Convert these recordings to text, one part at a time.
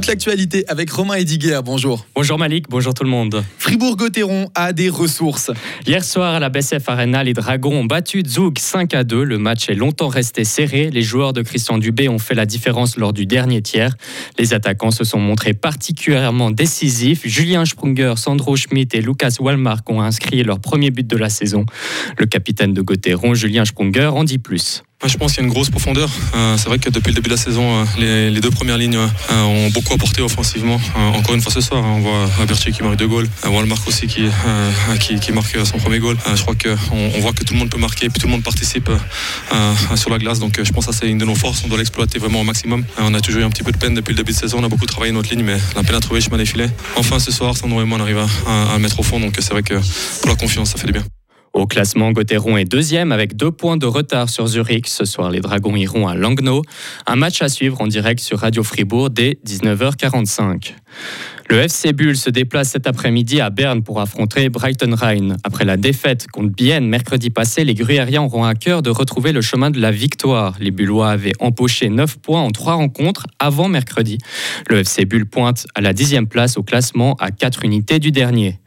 Toute l'actualité avec Romain Ediguer. Bonjour. Bonjour Malik, bonjour tout le monde. Fribourg-Gotteron a des ressources. Hier soir à la BSF Arena, les Dragons ont battu Zug 5 à 2. Le match est longtemps resté serré. Les joueurs de Christian Dubé ont fait la différence lors du dernier tiers. Les attaquants se sont montrés particulièrement décisifs. Julien Sprunger, Sandro Schmidt et Lucas Walmark ont inscrit leur premier but de la saison. Le capitaine de Gotteron, Julien Sprunger, en dit plus. Je pense qu'il y a une grosse profondeur. Euh, c'est vrai que depuis le début de la saison, euh, les, deux premières lignes euh, ont beaucoup apporté offensivement. Encore une fois ce soir, hein, on voit Berthier qui marque deux goals, Walmark aussi qui, qui, marque son premier goal. Je crois qu'on voit que tout le monde peut marquer et puis tout le monde participe sur la glace. Donc je pense que c'est une de nos forces. On doit l'exploiter vraiment au maximum. On a toujours eu un petit peu de peine depuis le début de saison. On a beaucoup travaillé notre ligne, mais la peine à trouver le chemin des. Enfin ce soir, Sandro et moi, on arrive à, à, mettre au fond. Donc c'est vrai que pour la confiance, ça fait du bien. Au classement, Gauthieron est deuxième avec deux points de retard sur Zurich. Ce soir, les Dragons iront à Langnau. Un match à suivre en direct sur Radio Fribourg dès 19h45. Le FC Bull se déplace cet après-midi à Berne pour affronter Brighton Rhine. Après la défaite contre Bienne mercredi passé, les Gruyériens auront à cœur de retrouver le chemin de la victoire. Les Bullois avaient empoché 9 points en 3 rencontres avant mercredi. Le FC Bull pointe à la dixième place au classement à 4 unités du dernier.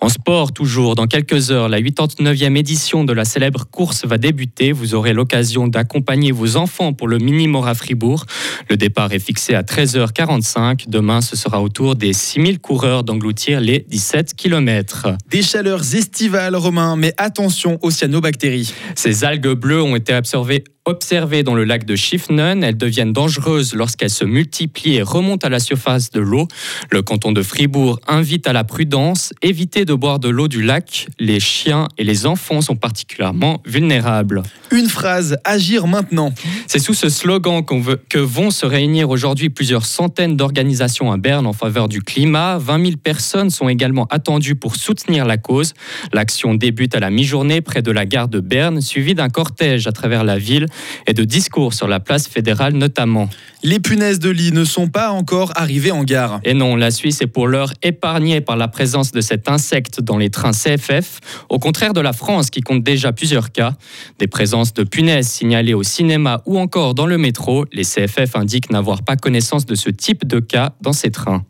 En sport, toujours, dans quelques heures, la 89e édition de la célèbre course va débuter. Vous aurez l'occasion d'accompagner vos enfants pour le mini-mora Fribourg. Le départ est fixé à 13h45. Demain, ce sera au tour des 6000 coureurs d'engloutir les 17 km. Des chaleurs estivales, Romain, mais attention aux cyanobactéries. Ces algues bleues ont été observées observées dans le lac de Schiffnen. Elles deviennent dangereuses lorsqu'elles se multiplient et remontent à la surface de l'eau. Le canton de Fribourg invite à la prudence. Évitez de boire de l'eau du lac. Les chiens et les enfants sont particulièrement vulnérables. Une phrase, agir maintenant. C'est sous ce slogan veut, que vont se réunir aujourd'hui plusieurs centaines d'organisations à Berne en faveur du climat. 20 000 personnes sont également attendues pour soutenir la cause. L'action débute à la mi-journée près de la gare de Berne, suivie d'un cortège à travers la ville et de discours sur la place fédérale notamment. Les punaises de lit ne sont pas encore arrivées en gare. Et non, la Suisse est pour l'heure épargnée par la présence de cet insecte dans les trains CFF, au contraire de la France qui compte déjà plusieurs cas. Des présences de punaises signalées au cinéma ou encore dans le métro, les CFF indiquent n'avoir pas connaissance de ce type de cas dans ces trains.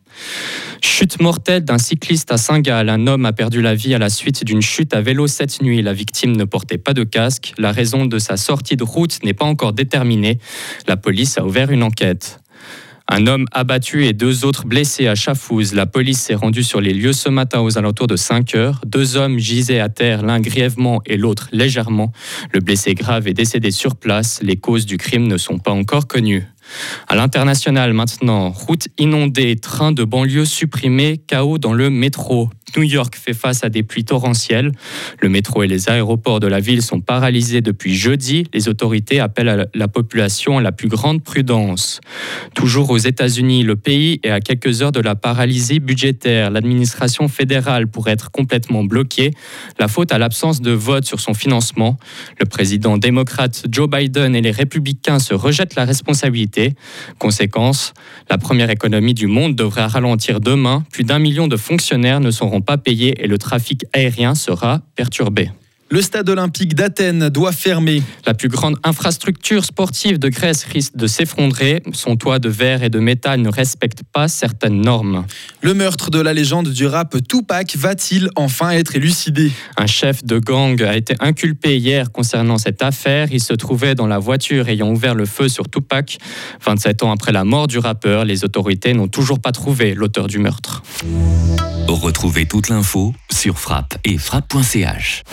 Chute mortelle d'un cycliste à Saint-Gall. Un homme a perdu la vie à la suite d'une chute à vélo cette nuit. La victime ne portait pas de casque. La raison de sa sortie de route n'est pas encore déterminée. La police a ouvert une enquête. Un homme abattu et deux autres blessés à Chafouz. La police s'est rendue sur les lieux ce matin aux alentours de 5 heures. Deux hommes gisaient à terre, l'un grièvement et l'autre légèrement. Le blessé grave est décédé sur place. Les causes du crime ne sont pas encore connues. À l'international maintenant, route inondée, train de banlieue supprimé, chaos dans le métro. New York fait face à des pluies torrentielles. Le métro et les aéroports de la ville sont paralysés depuis jeudi. Les autorités appellent à la population à la plus grande prudence. Toujours aux États-Unis, le pays est à quelques heures de la paralysie budgétaire. L'administration fédérale pourrait être complètement bloquée. La faute à l'absence de vote sur son financement. Le président démocrate Joe Biden et les républicains se rejettent la responsabilité Conséquence, la première économie du monde devrait ralentir demain. Plus d'un million de fonctionnaires ne seront pas payés et le trafic aérien sera perturbé. Le stade olympique d'Athènes doit fermer. La plus grande infrastructure sportive de Grèce risque de s'effondrer. Son toit de verre et de métal ne respecte pas certaines normes. Le meurtre de la légende du rap Tupac va-t-il enfin être élucidé? Un chef de gang a été inculpé hier concernant cette affaire. Il se trouvait dans la voiture ayant ouvert le feu sur Tupac. 27 ans après la mort du rappeur, les autorités n'ont toujours pas trouvé l'auteur du meurtre. Retrouvez toute l'info sur frappe et frappe.ch.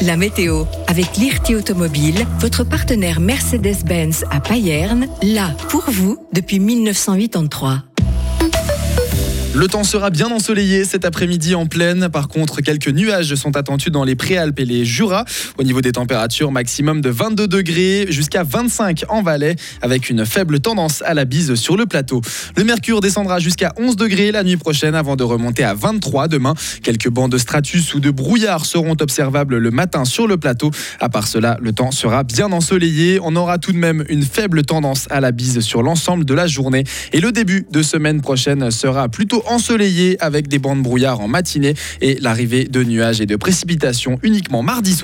La météo avec l'IRT Automobile, votre partenaire Mercedes-Benz à Payerne, là pour vous depuis 1983. Le temps sera bien ensoleillé cet après-midi en pleine. Par contre, quelques nuages sont attendus dans les Préalpes et les Jura. Au niveau des températures, maximum de 22 degrés jusqu'à 25 en Valais, avec une faible tendance à la bise sur le plateau. Le mercure descendra jusqu'à 11 degrés la nuit prochaine avant de remonter à 23 demain. Quelques bancs de stratus ou de brouillard seront observables le matin sur le plateau. À part cela, le temps sera bien ensoleillé. On aura tout de même une faible tendance à la bise sur l'ensemble de la journée. Et le début de semaine prochaine sera plutôt ensoleillé avec des bancs de brouillard en matinée et l'arrivée de nuages et de précipitations uniquement mardi soir.